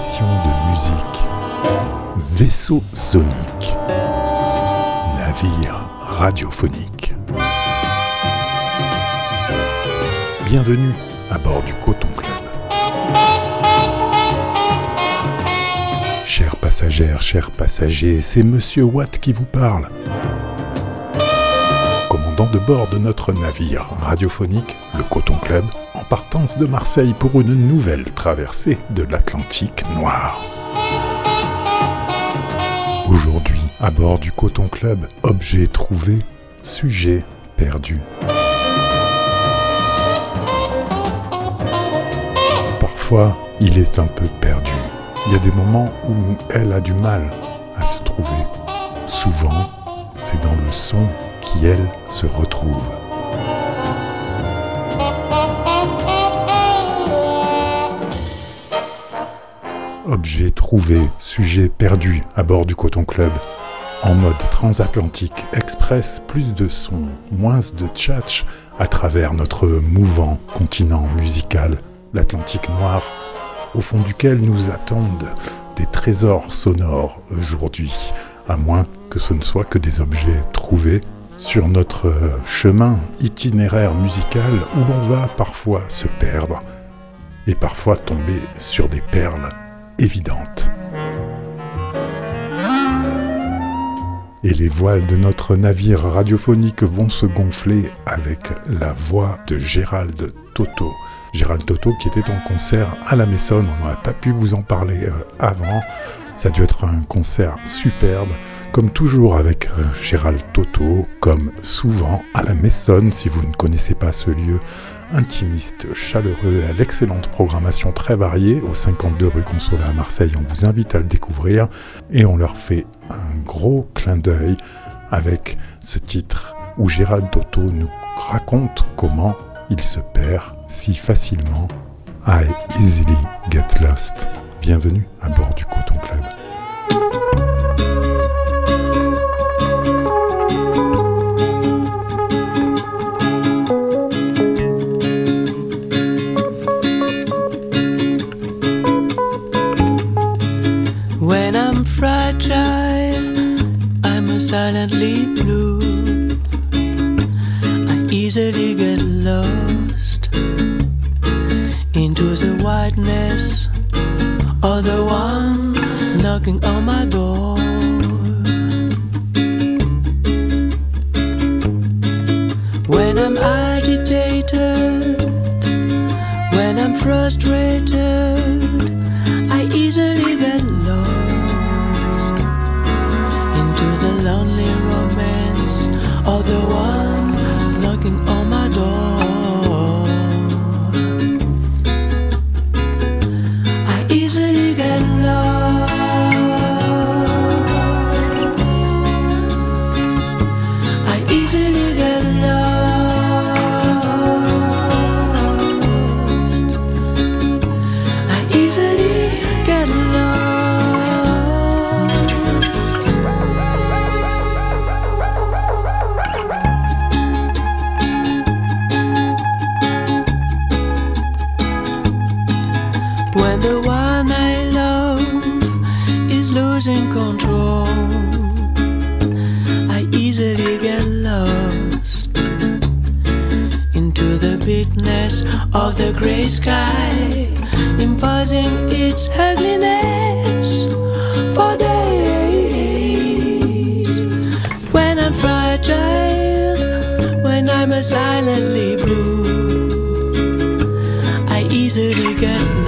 de musique. Vaisseau sonique. Navire radiophonique. Bienvenue à bord du Coton Club. Chères passagères, chers passagers, c'est Monsieur Watt qui vous parle. Commandant de bord de notre navire radiophonique, le Coton Club, partance de Marseille pour une nouvelle traversée de l'Atlantique noir. Aujourd'hui, à bord du Coton Club, objet trouvé, sujet perdu. Parfois, il est un peu perdu. Il y a des moments où elle a du mal à se trouver. Souvent, c'est dans le son qui, elle, se retrouve. Objet trouvé, sujet perdu à bord du Coton Club. En mode transatlantique express, plus de son, moins de tchatch à travers notre mouvant continent musical, l'Atlantique noir, au fond duquel nous attendent des trésors sonores aujourd'hui, à moins que ce ne soit que des objets trouvés sur notre chemin itinéraire musical où l'on va parfois se perdre et parfois tomber sur des perles évidentes. Et les voiles de notre navire radiophonique vont se gonfler avec la voix de Gérald Toto. Gérald Toto qui était en concert à la Maison, on n'aurait pas pu vous en parler euh, avant. Ça a dû être un concert superbe, comme toujours avec euh, Gérald Toto, comme souvent à la Maison, si vous ne connaissez pas ce lieu intimiste, chaleureux et à l'excellente programmation très variée au 52 rue Consola à Marseille. On vous invite à le découvrir et on leur fait un gros clin d'œil avec ce titre où Gérald Toto nous raconte comment il se perd si facilement. I easily get lost. Bienvenue à bord du Coton Club. Blue. I easily get lost into the whiteness of the one knocking on my door. When the one I love is losing control, I easily get lost into the bigness of the gray sky, imposing its ugliness for days. When I'm fragile, when I'm silently blue, I easily get lost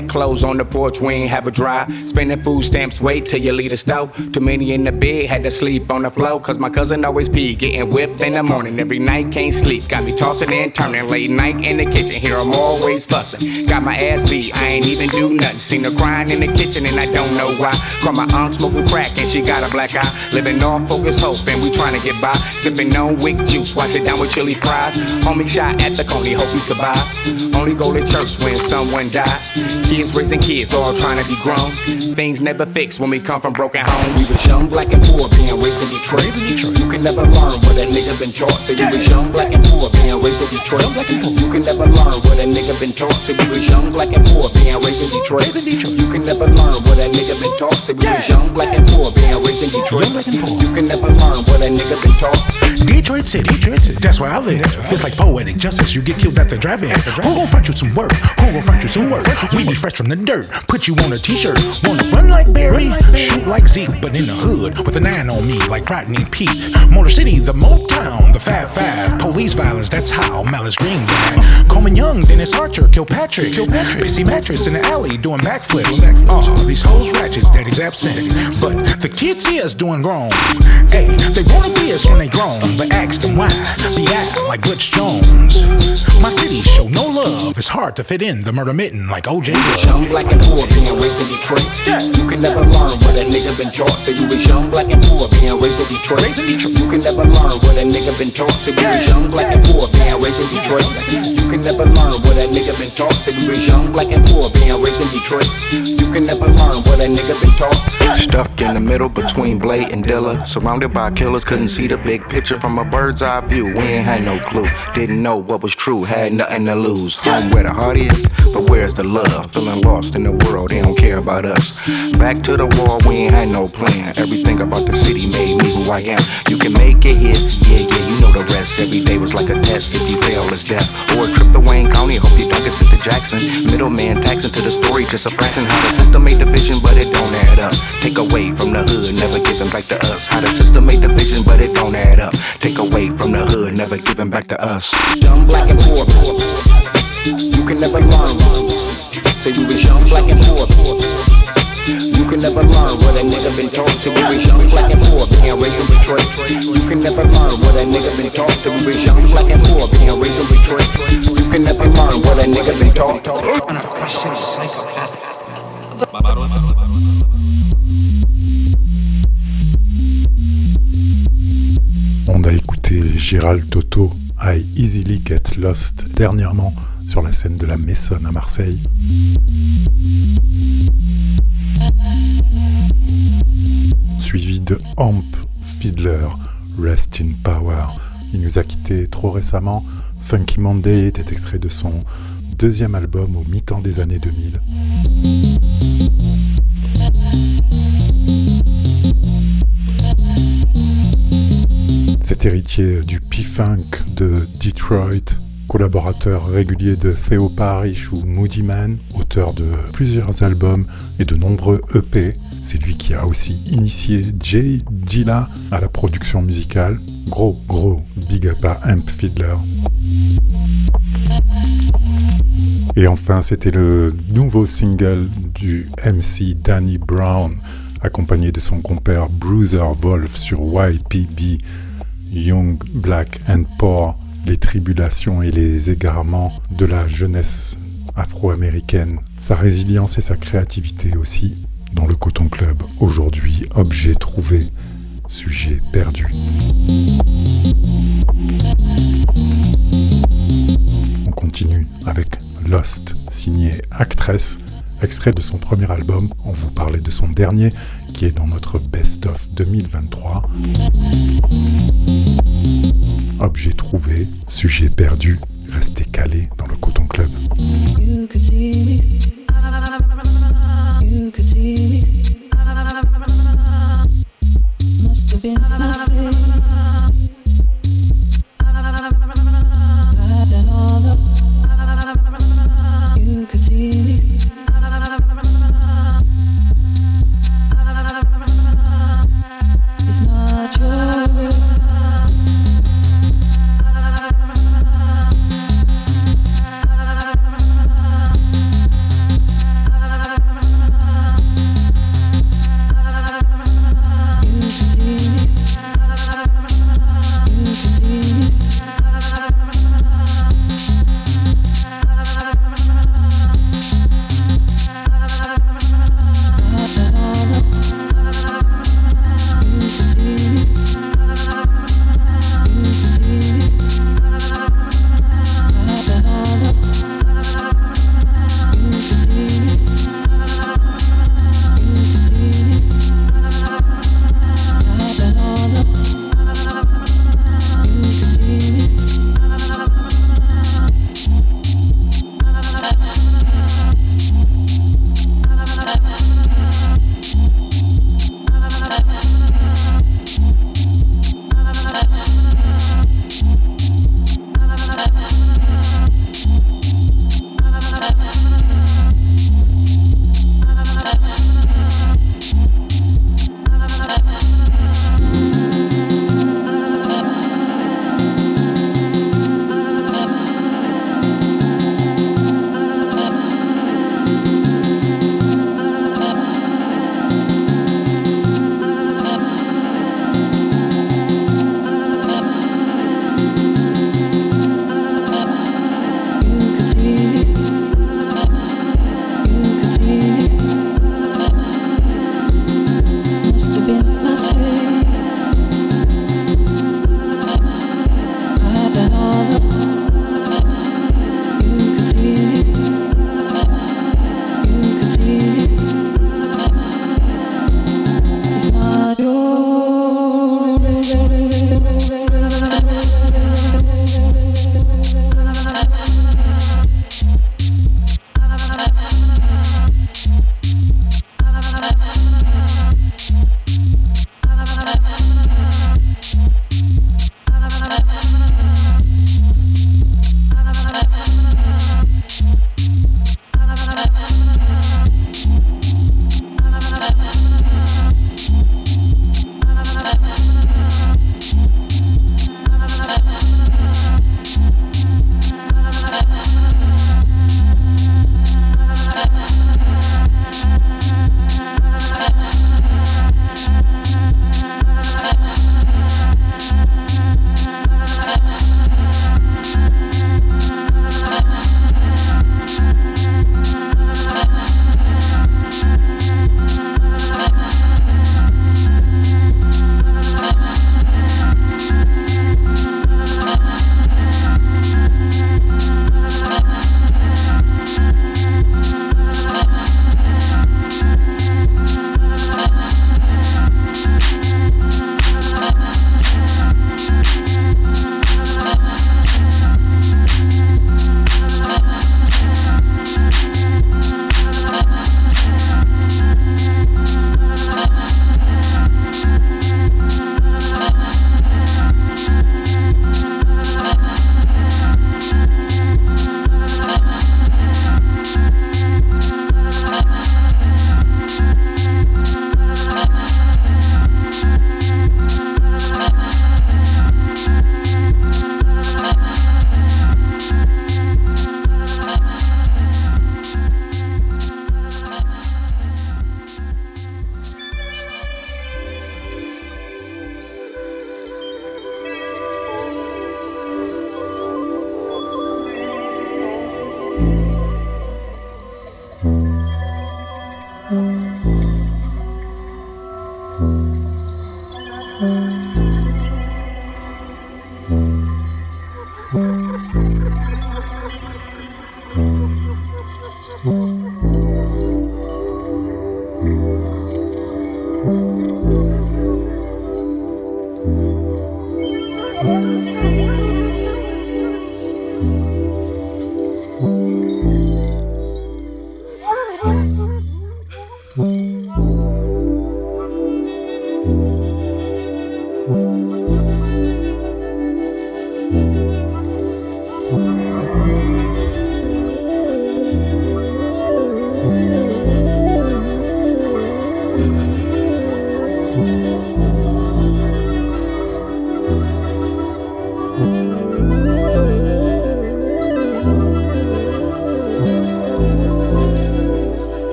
wet clothes on the porch, we ain't have a dry. Spending food stamps, wait till you leave the stove. Too many in the bed, had to sleep on the floor. Cause my cousin always pee, getting whipped in the morning. Every night, can't sleep. Got me tossing and turning late night in the kitchen. Here I'm always fussing. Got my ass beat, I ain't even do nothing. Seen her crying in the kitchen and I don't know why. Call my aunt smoking crack and she got a black eye. Living off focus hope and we trying to get by. Sipping on wick juice, wash it down with chili fries. Homie shot at the coney, hope he survive. Only go to church when someone die. Kids raising kids, all trying to be grown. Things never fix when we come from broken homes. We was young, black and poor, being raised in Detroit. You can never learn what a nigga been taught. So you was young, black and poor, being raised in Detroit. You can never learn what a nigga been taught. So you was young, black and poor, being raised in Detroit. You can never learn what a nigga been taught. So you was young, black and poor, being raised in Detroit. You can never learn what a nigga been taught. Detroit City, detroit that's where I live. Feels like poetic justice. You get killed at the drive-in. Who gon' front you some work? Who gon' front you some work? We be fresh from the dirt. Put you on a t-shirt. Wanna run like Barry? Shoot like Zeke, but in the hood with a nine on me, like Rodney Pete. Motor City, the Motown, the Fab Five. Police violence, that's how Malice Green died. Coleman Young, Dennis Archer, Kilpatrick. Kilpatrick. Pissy mattress in the alley doing backflips. Oh, these hoes ratchets, daddy's absent. But the kids see us doing wrong. Hey, they wanna be us when they grown, but ask them why. Be out like Butch Jones. My city show no love. It's hard to fit in the murder mitten like OJ was. Young, black and poor, being raised in Detroit. You can never learn what a nigga been taught. So you was young, black and poor, being raised in Detroit. You can never learn what a nigga been taught. So you was young, black and poor, being raised in Detroit. You can never learn what a nigga been taught. So you was young, black and poor, being raised in Detroit. You can never learn what a nigga been taught. Stuck in the middle between Blade and Dilla. Surrounded by killers, couldn't see the big picture from a bird's eye view. We ain't had no clue. Didn't know what was true, had nothing to lose. Home where the heart is, but where's the love? Feeling lost in the world, they don't care about us. Back to the wall, we ain't had no plan. Everything about the city made me who I am. You can make it hit, yeah, yeah, you know the rest. Every day was like a test. If you fail, it's death. Or a trip to Wayne County, hope you don't get sent to Jackson. Middleman taxing to the story, just a fraction. How the system made the vision, but it don't add up. Take away from the hood, never giving back to us. How the system made the vision, but it don't add up. Take away from the hood, never giving back to us. Young, black and poor. You can never learn. So you was young, black and poor. You can never learn what a nigga been taught. So you was young, black and poor, being raised in Detroit. You can never learn what a nigga been taught. So you was young, black and poor, being raised in Detroit. You can never learn what a nigga been taught. On a écouté Gérald Toto, I Easily Get Lost, dernièrement sur la scène de la Maison à Marseille. Suivi de Amp Fiddler, Rest in Power. Il nous a quitté trop récemment. Funky Monday était extrait de son deuxième album au mi-temps des années 2000. Cet héritier du P-Funk de Detroit, collaborateur régulier de Theo Parrish ou Moody Man, auteur de plusieurs albums et de nombreux EP. C'est lui qui a aussi initié Jay Dilla à la production musicale. Gros, gros big up Amp Fiddler. Et enfin, c'était le nouveau single du MC Danny Brown, accompagné de son compère Bruiser Wolf sur YPB, Young, Black and Poor, les tribulations et les égarements de la jeunesse afro-américaine, sa résilience et sa créativité aussi dans le Coton Club, aujourd'hui objet trouvé, sujet perdu. On continue avec Lost, signé Actress, extrait de son premier album. On vous parlait de son dernier qui est dans notre Best of 2023. Objet trouvé, sujet perdu, restez calé dans le Coton Club. Thank you.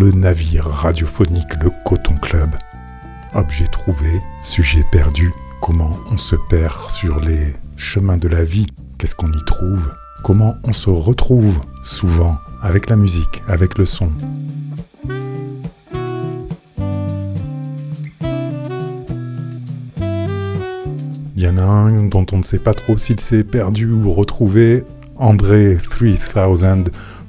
Le navire radiophonique Le Coton Club. Objet trouvé, sujet perdu, comment on se perd sur les chemins de la vie, qu'est-ce qu'on y trouve, comment on se retrouve souvent avec la musique, avec le son. Il y en a un dont on ne sait pas trop s'il s'est perdu ou retrouvé, André 3000,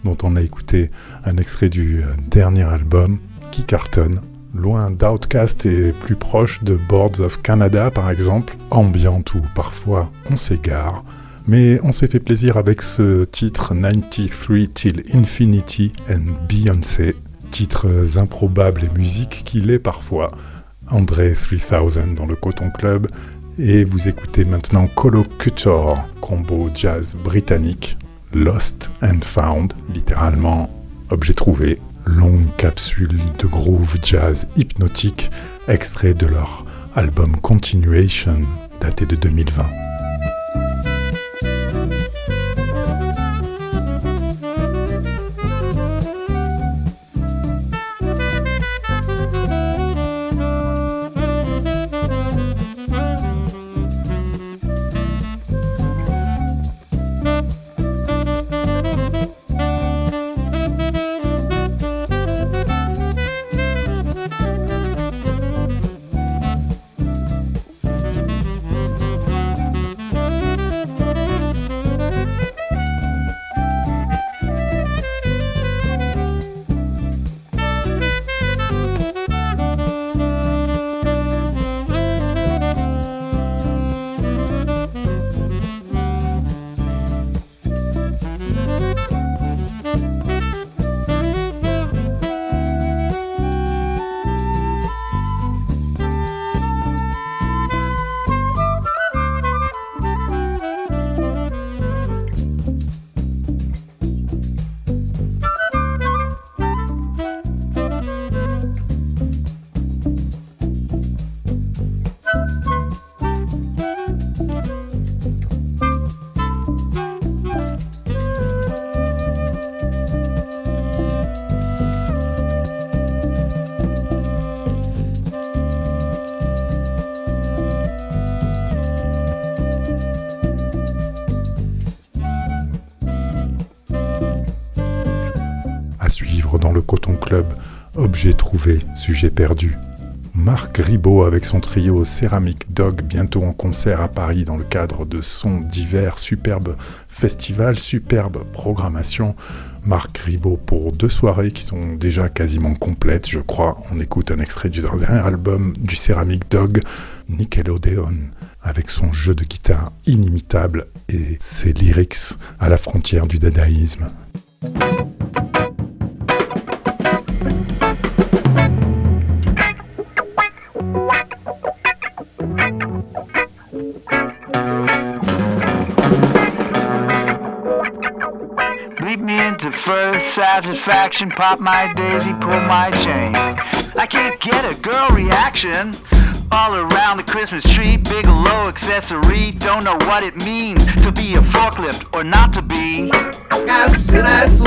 dont on a écouté un extrait du dernier album, qui cartonne, loin d'Outcast et plus proche de Boards of Canada par exemple, ambiante où parfois on s'égare. Mais on s'est fait plaisir avec ce titre 93 Till Infinity and Beyoncé, titres improbables et musique qu'il est parfois. André 3000 dans le Coton Club, et vous écoutez maintenant Colocutor, combo jazz britannique, Lost and Found, littéralement objet trouvé, longue capsule de groove jazz hypnotique, extrait de leur album Continuation, daté de 2020. Objet trouvé, sujet perdu. Marc Ribot avec son trio Céramique Dog, bientôt en concert à Paris dans le cadre de son divers, superbe festival, superbe programmation. Marc Ribot pour deux soirées qui sont déjà quasiment complètes, je crois. On écoute un extrait du dernier album du Céramique Dog, Nickelodeon, avec son jeu de guitare inimitable et ses lyrics à la frontière du dadaïsme. Satisfaction, pop my daisy, pull my chain. I can't get a girl reaction. All around the Christmas tree, big or low accessory. Don't know what it means to be a forklift or not to be. Cápsulas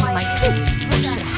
my teeth. Push.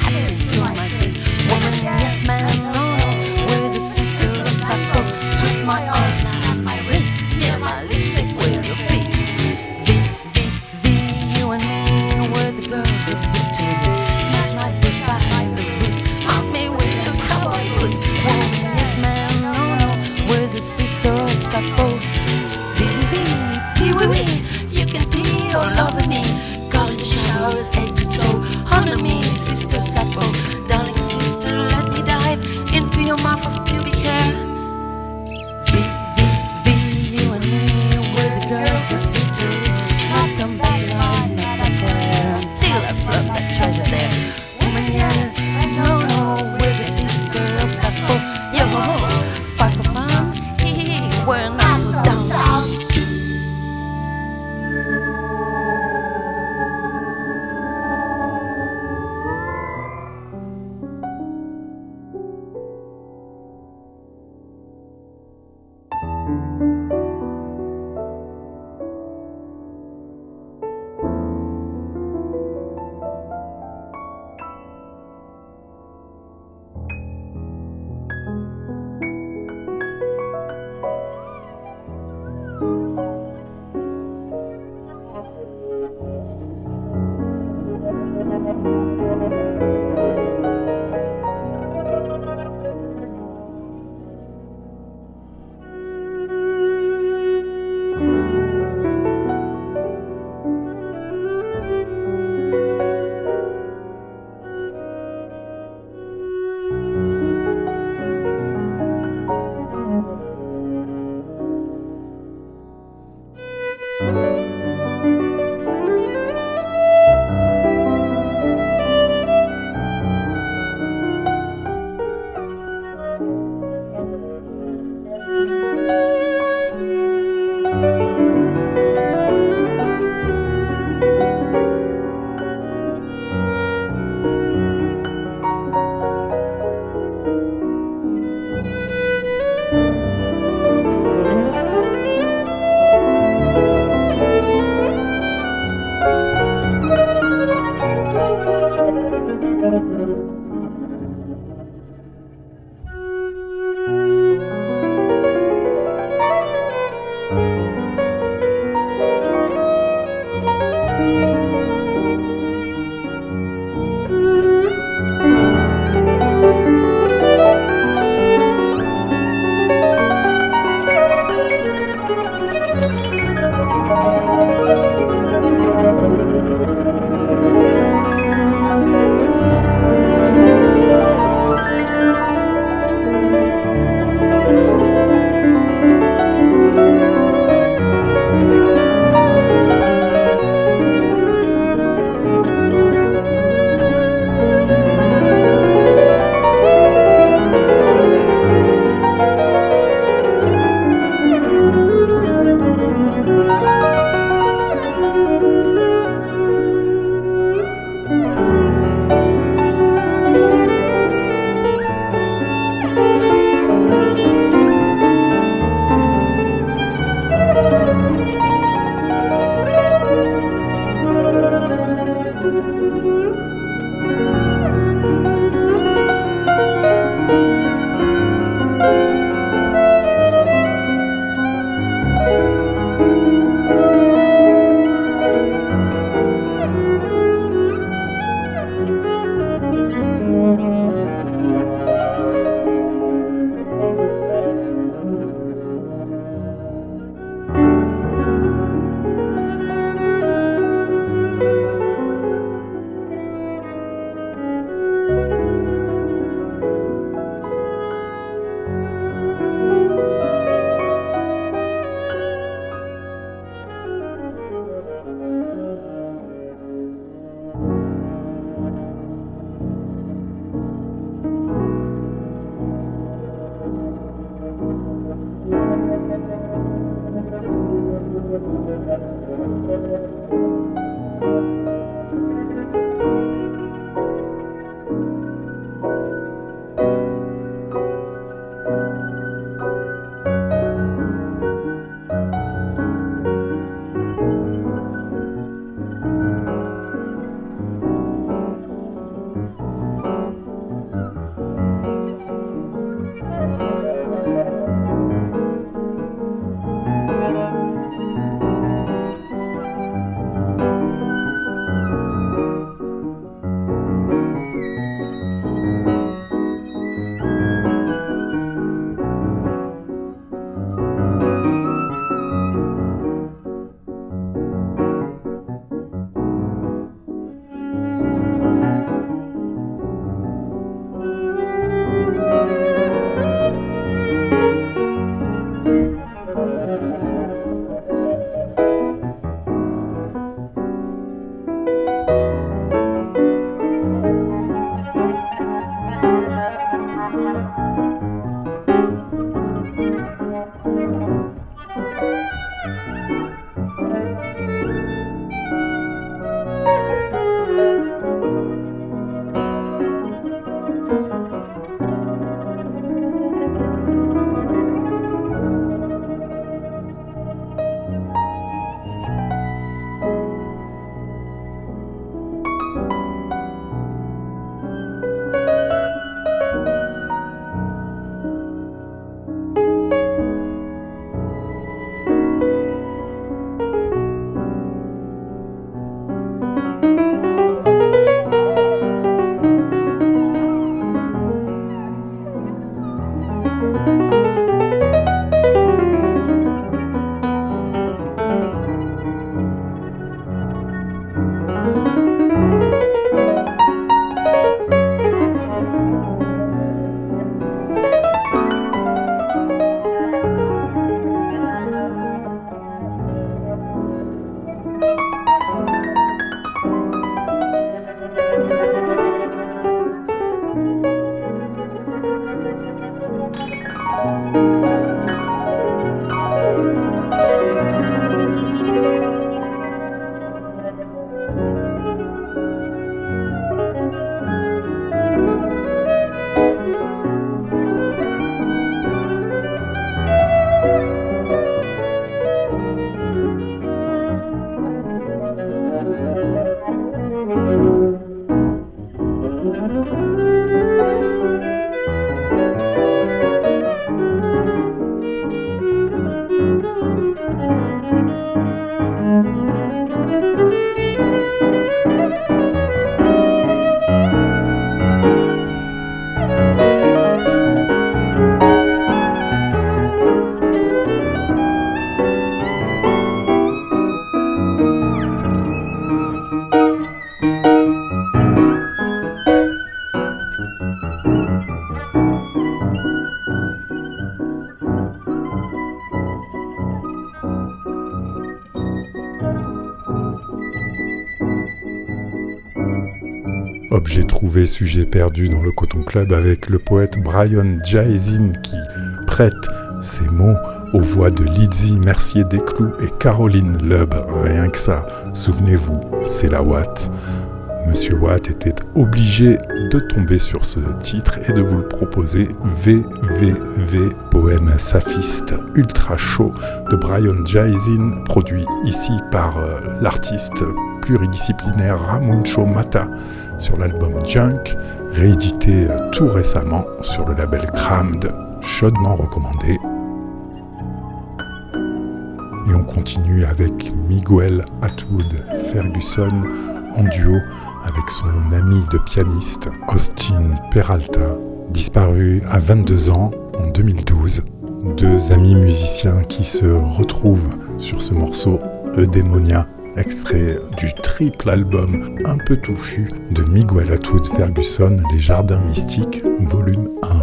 Sujet perdu dans le Coton Club avec le poète Brian Jaisin qui prête ses mots aux voix de Lizzie Mercier Desclous et Caroline Lubb. Rien que ça, souvenez-vous, c'est la Watt. Monsieur Watt était obligé de tomber sur ce titre et de vous le proposer. VVV, poème saphiste ultra chaud de Brian Jaisin, produit ici par euh, l'artiste pluridisciplinaire Ramuncho Mata sur l'album Junk, réédité euh, tout récemment sur le label Crammed, chaudement recommandé. Et on continue avec Miguel Atwood Ferguson en duo avec son ami de pianiste Austin Peralta, disparu à 22 ans en 2012. Deux amis musiciens qui se retrouvent sur ce morceau Eudemonia, extrait du triple album un peu touffu de Miguel Atwood Ferguson, Les Jardins Mystiques, volume 1.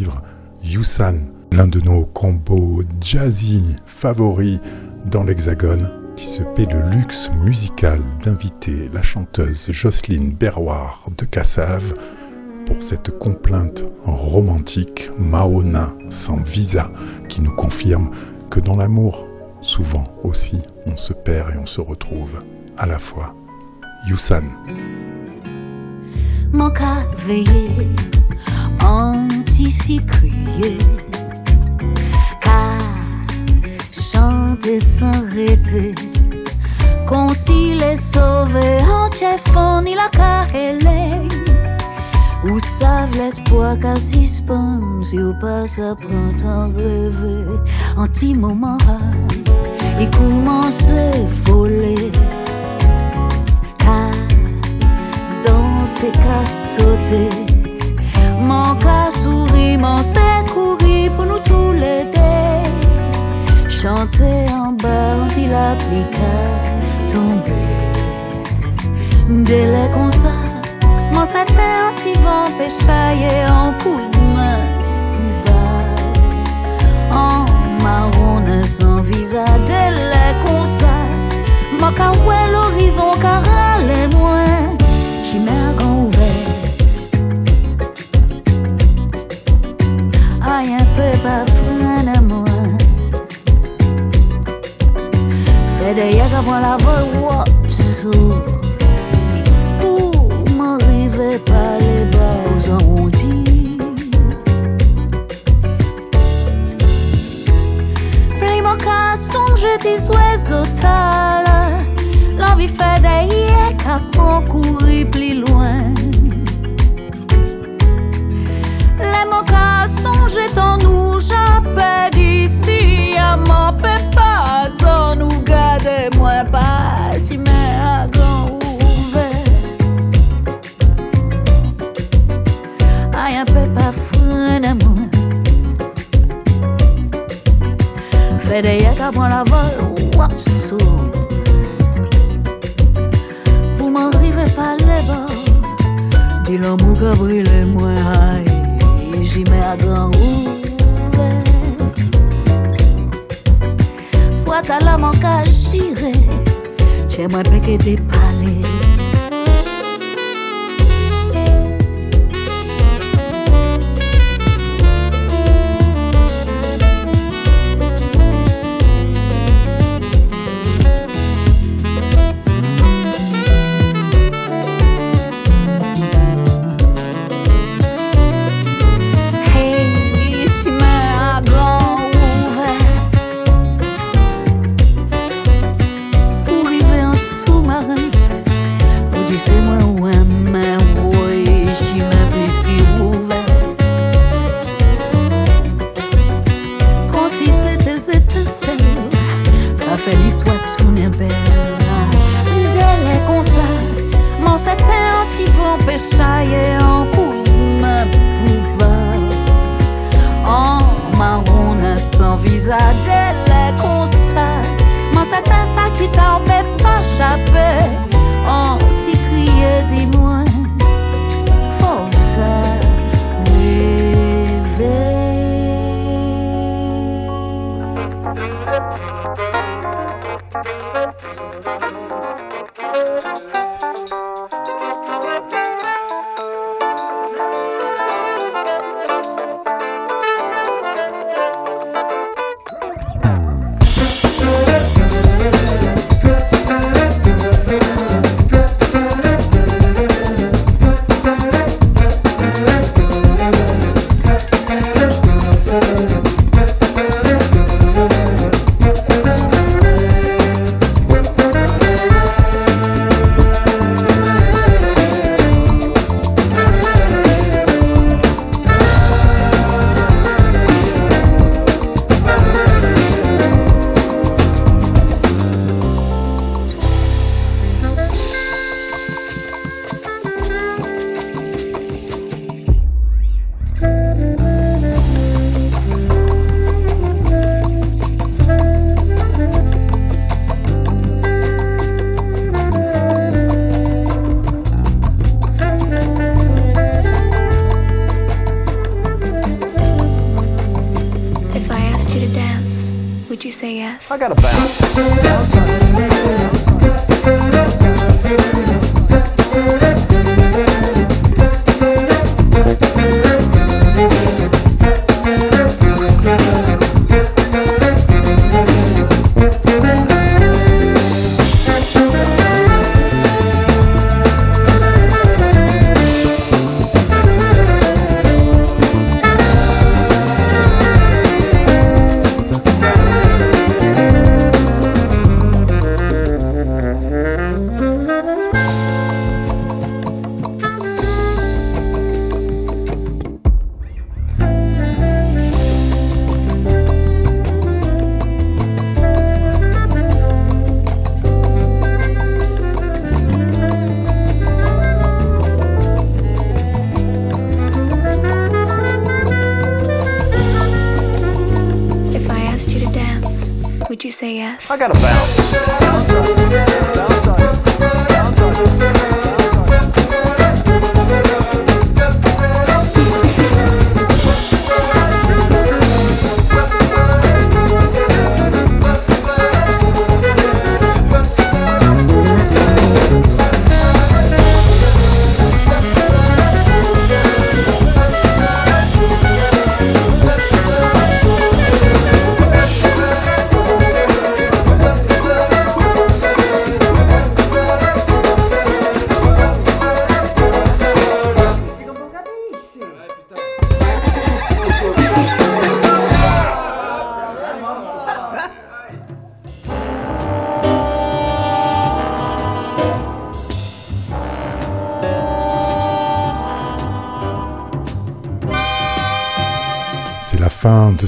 Suivre l'un de nos combos jazzy favoris dans l'Hexagone, qui se paie le luxe musical d'inviter la chanteuse Jocelyne Berroir de Cassave pour cette complainte romantique Maona sans visa qui nous confirme que dans l'amour, souvent aussi, on se perd et on se retrouve à la fois. Yusan. Anti-crier, car chanter sans arrêter, concilier, sauver, entier fond, ni la carrelée. Ou savent l'espoir qu'à suspend, si ou pas ça prend temps rêver, anti-moment, il commence à voler. Car danser qu'à sauter. Mon cas sourit, mon c'est courir pour nous tous les deux. Chanter en bas, on il applique à tomber. Délai comme ça, mon c'était un petit vent péchaillé en coup de main pour bas. En marron sans visa, délai comme ça. Mon cas ouais l'horizon, car les moins chimère Pour m'arriver par les bas aux arrondis. Play mon cas, songe tes oiseaux tala. L'envie plus loin. Les mots qu'à en nous, ka pran la vol Wap sou. Pou m'en rive pa le bord Di l'amou ka brile mwen hay Jime a ta la man ka jire mwen peke de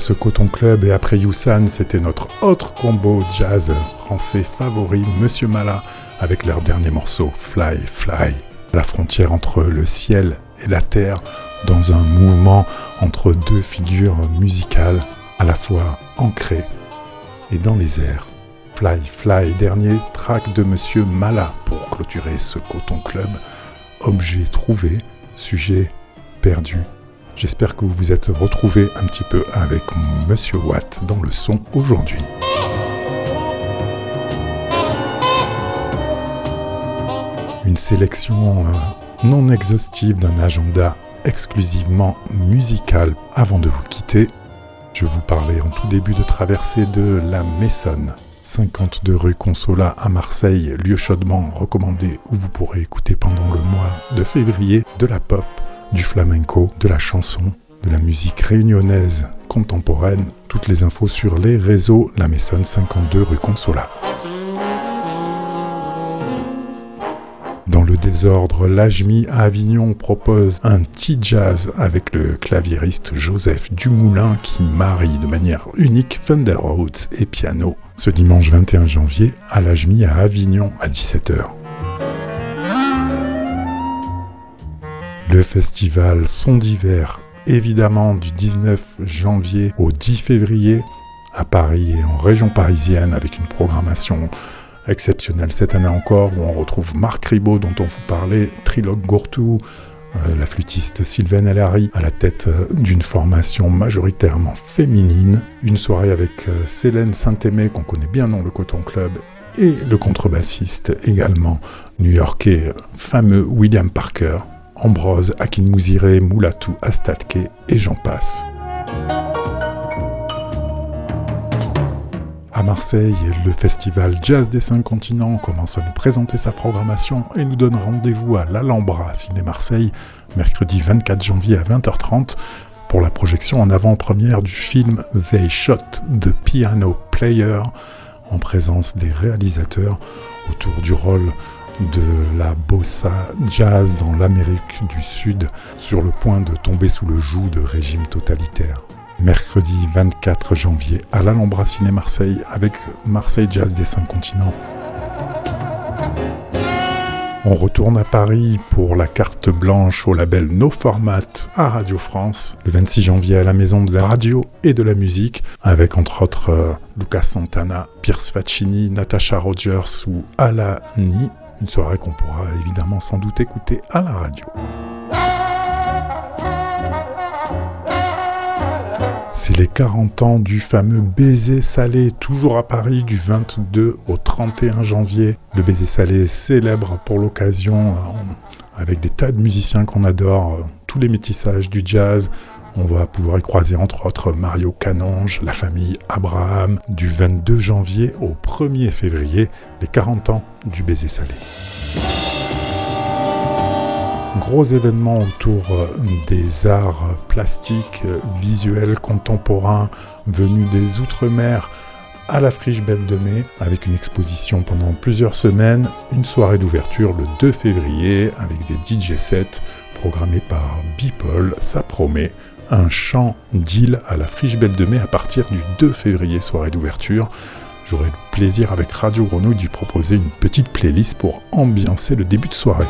ce Coton Club et après Youssan, c'était notre autre combo jazz français favori, Monsieur Mala, avec leur dernier morceau, Fly, Fly. La frontière entre le ciel et la terre, dans un mouvement entre deux figures musicales à la fois ancrées et dans les airs. Fly Fly, dernier track de Monsieur Mala pour clôturer ce Coton Club. Objet trouvé, sujet perdu. J'espère que vous vous êtes retrouvés un petit peu avec Monsieur Watt dans le son aujourd'hui. Une sélection euh, non exhaustive d'un agenda exclusivement musical avant de vous quitter. Je vous parlais en tout début de traversée de la Messonne, 52 rue Consola à Marseille, lieu chaudement recommandé où vous pourrez écouter pendant le mois de février de la pop, du flamenco, de la chanson, de la musique réunionnaise contemporaine. Toutes les infos sur les réseaux La Messonne 52 rue Consola. Dans le désordre, l'Ajmi à Avignon propose un petit jazz avec le claviériste Joseph Dumoulin qui marie de manière unique Thunder et piano ce dimanche 21 janvier à l'Ajmi à Avignon à 17h. Le festival Son d'hiver, évidemment du 19 janvier au 10 février à Paris et en région parisienne avec une programmation exceptionnelle cette année encore où on retrouve Marc Ribot dont on vous parlait, Trilogue Gourtou, euh, la flûtiste Sylvain Ellery à la tête euh, d'une formation majoritairement féminine, une soirée avec euh, Célène Saint-Aimé qu'on connaît bien dans le Coton Club et le contrebassiste également new-yorkais fameux William Parker, Ambrose Akinmuzire, Moulatou Astatke et j'en passe. À Marseille, le festival Jazz des Cinq Continents commence à nous présenter sa programmation et nous donne rendez-vous à l'Alhambra Ciné Marseille mercredi 24 janvier à 20h30 pour la projection en avant-première du film They Shot the Piano Player en présence des réalisateurs autour du rôle de la bossa jazz dans l'Amérique du Sud sur le point de tomber sous le joug de régimes totalitaires mercredi 24 janvier à l'Alhambra Ciné Marseille avec Marseille Jazz des Cinq Continents. On retourne à Paris pour la carte blanche au label No Format à Radio France le 26 janvier à la Maison de la Radio et de la Musique avec entre autres euh, Lucas Santana, Pierce Faccini, Natasha Rogers ou Alani. Une soirée qu'on pourra évidemment sans doute écouter à la radio. C'est les 40 ans du fameux baiser salé, toujours à Paris du 22 au 31 janvier. Le baiser salé célèbre pour l'occasion, euh, avec des tas de musiciens qu'on adore, euh, tous les métissages du jazz. On va pouvoir y croiser entre autres Mario Canonge, la famille Abraham, du 22 janvier au 1er février, les 40 ans du baiser salé. Gros événement autour euh, des arts plastiques, euh, visuels, contemporains, venus des Outre-mer à la Friche Belle de Mai, avec une exposition pendant plusieurs semaines, une soirée d'ouverture le 2 février avec des DJ sets programmés par Beeple, ça promet un chant d'île à la Friche Belle de Mai à partir du 2 février, soirée d'ouverture. J'aurai le plaisir avec Radio Grenouille d'y proposer une petite playlist pour ambiancer le début de soirée.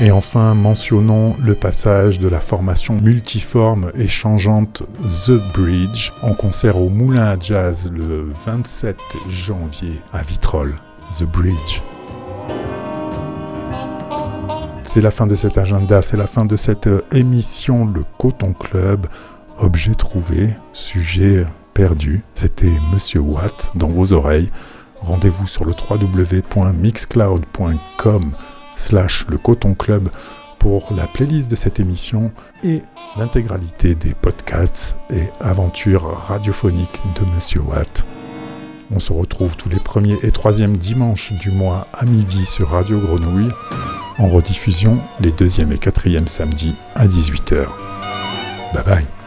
Et enfin, mentionnons le passage de la formation multiforme et changeante The Bridge en concert au Moulin à Jazz le 27 janvier à Vitrolles. The Bridge. C'est la fin de cet agenda, c'est la fin de cette émission Le Coton Club. Objet trouvé, sujet perdu. C'était Monsieur Watt dans vos oreilles. Rendez-vous sur le www.mixcloud.com slash le Coton Club pour la playlist de cette émission et l'intégralité des podcasts et aventures radiophoniques de Monsieur Watt. On se retrouve tous les premiers et troisièmes dimanches du mois à midi sur Radio Grenouille, en rediffusion les deuxièmes et quatrièmes samedis à 18h. Bye bye